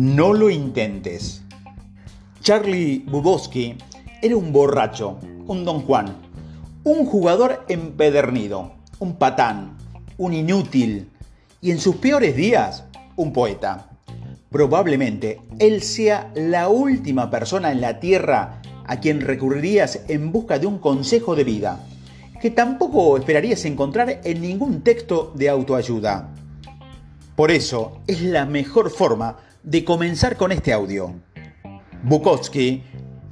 No lo intentes. Charlie Bubowski era un borracho, un don Juan, un jugador empedernido, un patán, un inútil y en sus peores días, un poeta. Probablemente él sea la última persona en la tierra a quien recurrirías en busca de un consejo de vida, que tampoco esperarías encontrar en ningún texto de autoayuda. Por eso es la mejor forma de comenzar con este audio. Bukowski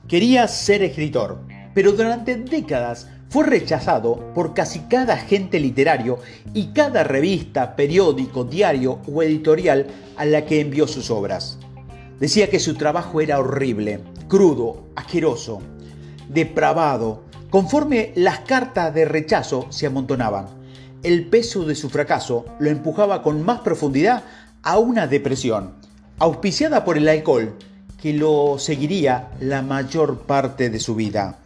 quería ser escritor, pero durante décadas fue rechazado por casi cada agente literario y cada revista, periódico, diario o editorial a la que envió sus obras. Decía que su trabajo era horrible, crudo, asqueroso, depravado, conforme las cartas de rechazo se amontonaban. El peso de su fracaso lo empujaba con más profundidad a una depresión, auspiciada por el alcohol, que lo seguiría la mayor parte de su vida.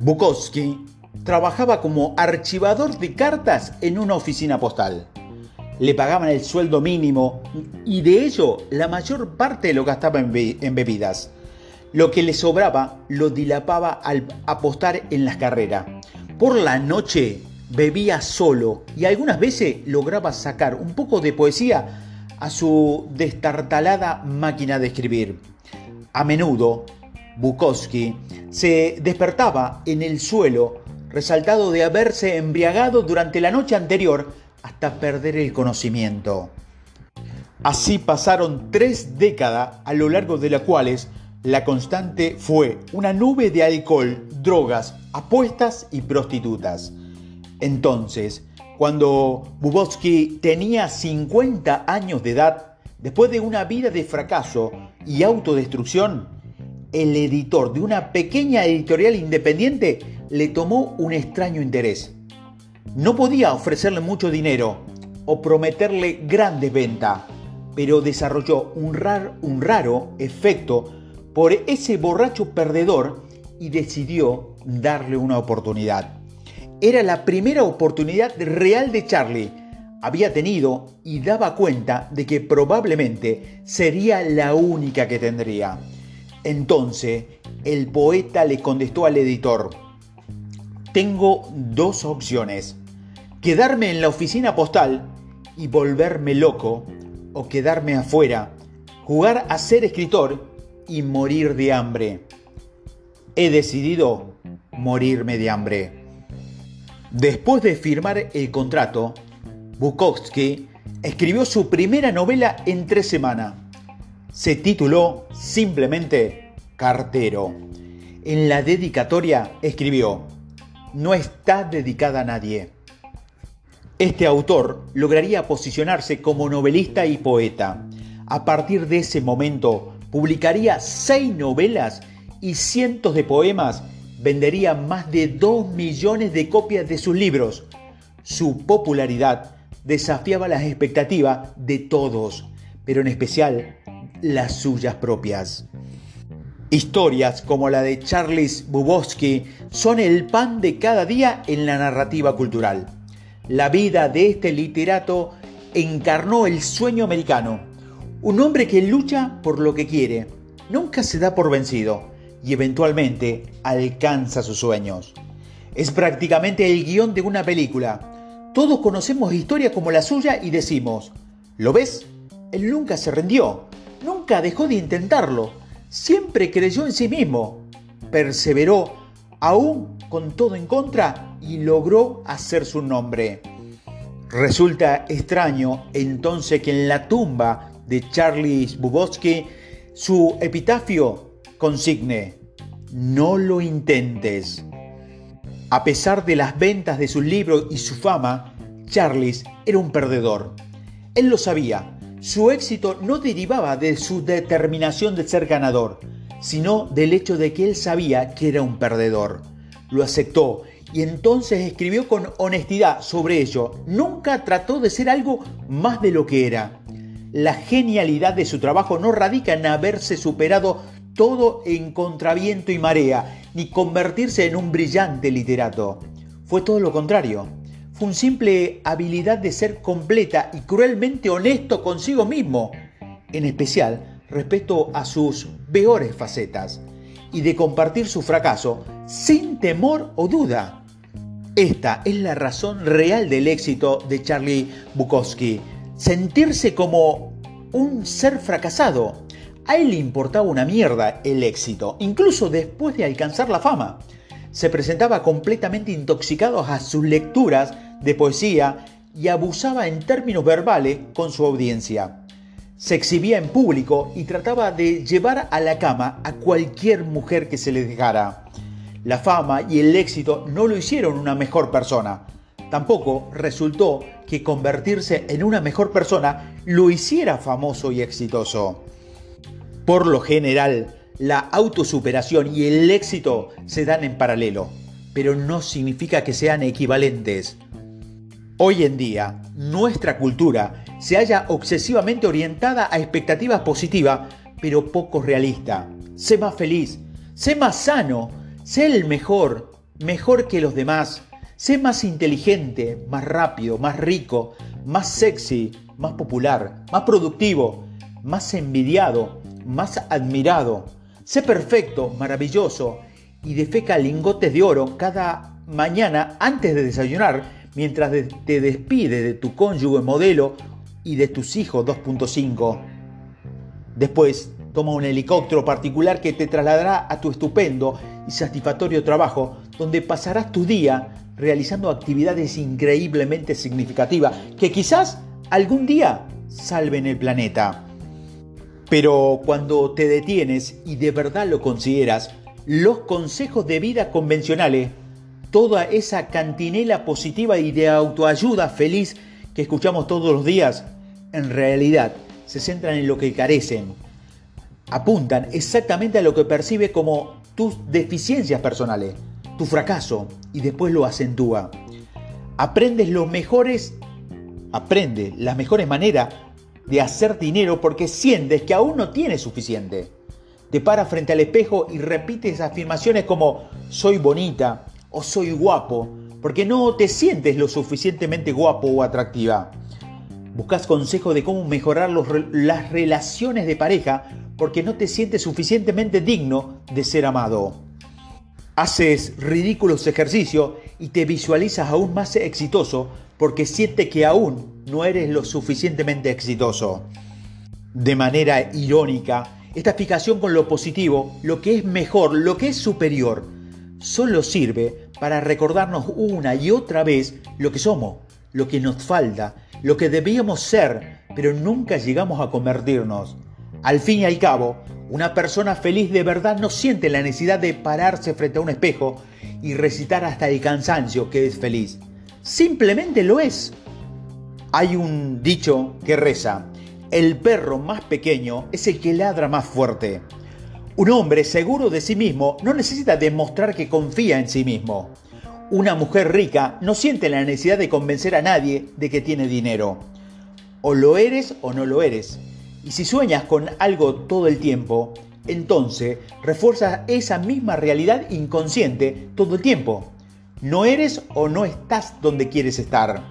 Bukowski trabajaba como archivador de cartas en una oficina postal. Le pagaban el sueldo mínimo y de ello la mayor parte lo gastaba en, en bebidas. Lo que le sobraba lo dilapaba al apostar en las carreras. Por la noche bebía solo y algunas veces lograba sacar un poco de poesía a su destartalada máquina de escribir. A menudo, Bukowski se despertaba en el suelo, resaltado de haberse embriagado durante la noche anterior hasta perder el conocimiento. Así pasaron tres décadas a lo largo de las cuales la constante fue una nube de alcohol, drogas, apuestas y prostitutas. Entonces, cuando Bubowski tenía 50 años de edad, después de una vida de fracaso y autodestrucción, el editor de una pequeña editorial independiente le tomó un extraño interés. No podía ofrecerle mucho dinero o prometerle grandes ventas, pero desarrolló un, un raro efecto por ese borracho perdedor y decidió darle una oportunidad. Era la primera oportunidad real de Charlie. Había tenido y daba cuenta de que probablemente sería la única que tendría. Entonces, el poeta le contestó al editor, tengo dos opciones, quedarme en la oficina postal y volverme loco, o quedarme afuera, jugar a ser escritor y morir de hambre. He decidido morirme de hambre. Después de firmar el contrato, Bukowski escribió su primera novela en tres semanas. Se tituló simplemente Cartero. En la dedicatoria escribió, no está dedicada a nadie. Este autor lograría posicionarse como novelista y poeta. A partir de ese momento, publicaría seis novelas y cientos de poemas vendería más de 2 millones de copias de sus libros. Su popularidad desafiaba las expectativas de todos, pero en especial las suyas propias. Historias como la de Charles Bukowski son el pan de cada día en la narrativa cultural. La vida de este literato encarnó el sueño americano, un hombre que lucha por lo que quiere, nunca se da por vencido y eventualmente alcanza sus sueños. Es prácticamente el guion de una película. Todos conocemos historias como la suya y decimos, ¿lo ves? Él nunca se rindió, nunca dejó de intentarlo, siempre creyó en sí mismo, perseveró aún con todo en contra y logró hacer su nombre. Resulta extraño entonces que en la tumba de Charlie Bukowski su epitafio consigne, no lo intentes. A pesar de las ventas de sus libros y su fama, Charles era un perdedor. Él lo sabía. Su éxito no derivaba de su determinación de ser ganador, sino del hecho de que él sabía que era un perdedor. Lo aceptó y entonces escribió con honestidad sobre ello. Nunca trató de ser algo más de lo que era. La genialidad de su trabajo no radica en haberse superado todo en contraviento y marea, ni convertirse en un brillante literato. Fue todo lo contrario. Fue un simple habilidad de ser completa y cruelmente honesto consigo mismo. en especial respecto a sus peores facetas, y de compartir su fracaso sin temor o duda. Esta es la razón real del éxito de Charlie Bukowski, sentirse como un ser fracasado. A él le importaba una mierda el éxito, incluso después de alcanzar la fama. Se presentaba completamente intoxicado a sus lecturas de poesía y abusaba en términos verbales con su audiencia. Se exhibía en público y trataba de llevar a la cama a cualquier mujer que se le dejara. La fama y el éxito no lo hicieron una mejor persona. Tampoco resultó que convertirse en una mejor persona lo hiciera famoso y exitoso. Por lo general, la autosuperación y el éxito se dan en paralelo, pero no significa que sean equivalentes. Hoy en día, nuestra cultura se halla obsesivamente orientada a expectativas positivas, pero poco realista. Sé más feliz, sé más sano, sé el mejor, mejor que los demás. Sé más inteligente, más rápido, más rico, más sexy, más popular, más productivo, más envidiado, más admirado. Sé perfecto, maravilloso y defeca lingotes de oro cada mañana antes de desayunar mientras te despides de tu cónyuge modelo y de tus hijos 2.5. Después, toma un helicóptero particular que te trasladará a tu estupendo y satisfactorio trabajo, donde pasarás tu día realizando actividades increíblemente significativas que quizás algún día salven el planeta. Pero cuando te detienes y de verdad lo consideras, los consejos de vida convencionales toda esa cantinela positiva y de autoayuda feliz que escuchamos todos los días, en realidad se centran en lo que carecen. Apuntan exactamente a lo que percibe como tus deficiencias personales, tu fracaso, y después lo acentúa. Aprendes aprende las mejores maneras de hacer dinero porque sientes que aún no tienes suficiente. Te paras frente al espejo y repites afirmaciones como soy bonita, o soy guapo, porque no te sientes lo suficientemente guapo o atractiva. Buscas consejo de cómo mejorar las relaciones de pareja porque no te sientes suficientemente digno de ser amado. Haces ridículos ejercicios y te visualizas aún más exitoso porque sientes que aún no eres lo suficientemente exitoso. De manera irónica, esta fijación con lo positivo, lo que es mejor, lo que es superior, solo sirve para recordarnos una y otra vez lo que somos, lo que nos falta, lo que debíamos ser, pero nunca llegamos a convertirnos. Al fin y al cabo, una persona feliz de verdad no siente la necesidad de pararse frente a un espejo y recitar hasta el cansancio que es feliz. Simplemente lo es. Hay un dicho que reza, el perro más pequeño es el que ladra más fuerte. Un hombre seguro de sí mismo no necesita demostrar que confía en sí mismo. Una mujer rica no siente la necesidad de convencer a nadie de que tiene dinero. O lo eres o no lo eres. Y si sueñas con algo todo el tiempo, entonces refuerzas esa misma realidad inconsciente todo el tiempo. No eres o no estás donde quieres estar.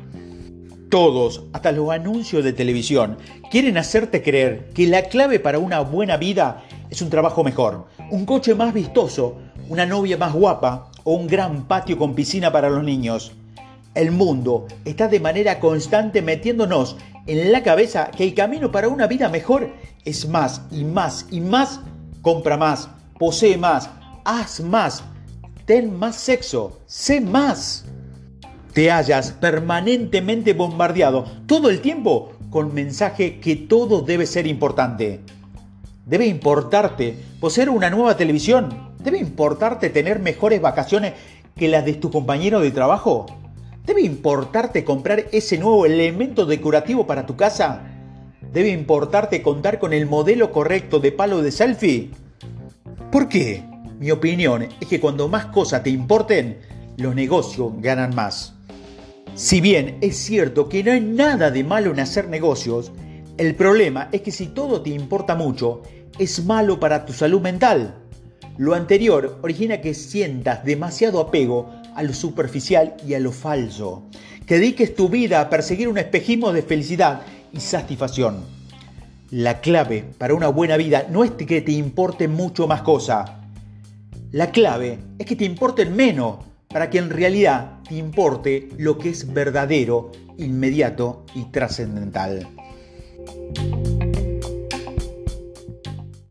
Todos, hasta los anuncios de televisión, quieren hacerte creer que la clave para una buena vida es un trabajo mejor, un coche más vistoso, una novia más guapa o un gran patio con piscina para los niños. El mundo está de manera constante metiéndonos en la cabeza que el camino para una vida mejor es más y más y más. Compra más, posee más, haz más, ten más sexo, sé más. Te hallas permanentemente bombardeado todo el tiempo con mensaje que todo debe ser importante. Debe importarte poseer una nueva televisión. Debe importarte tener mejores vacaciones que las de tu compañero de trabajo. Debe importarte comprar ese nuevo elemento decorativo para tu casa. Debe importarte contar con el modelo correcto de palo de selfie. ¿Por qué? Mi opinión es que cuando más cosas te importen, los negocios ganan más. Si bien es cierto que no hay nada de malo en hacer negocios, el problema es que si todo te importa mucho, es malo para tu salud mental. Lo anterior origina que sientas demasiado apego a lo superficial y a lo falso, que dediques tu vida a perseguir un espejismo de felicidad y satisfacción. La clave para una buena vida no es que te importe mucho más cosa. La clave es que te importen menos para que en realidad te importe lo que es verdadero, inmediato y trascendental.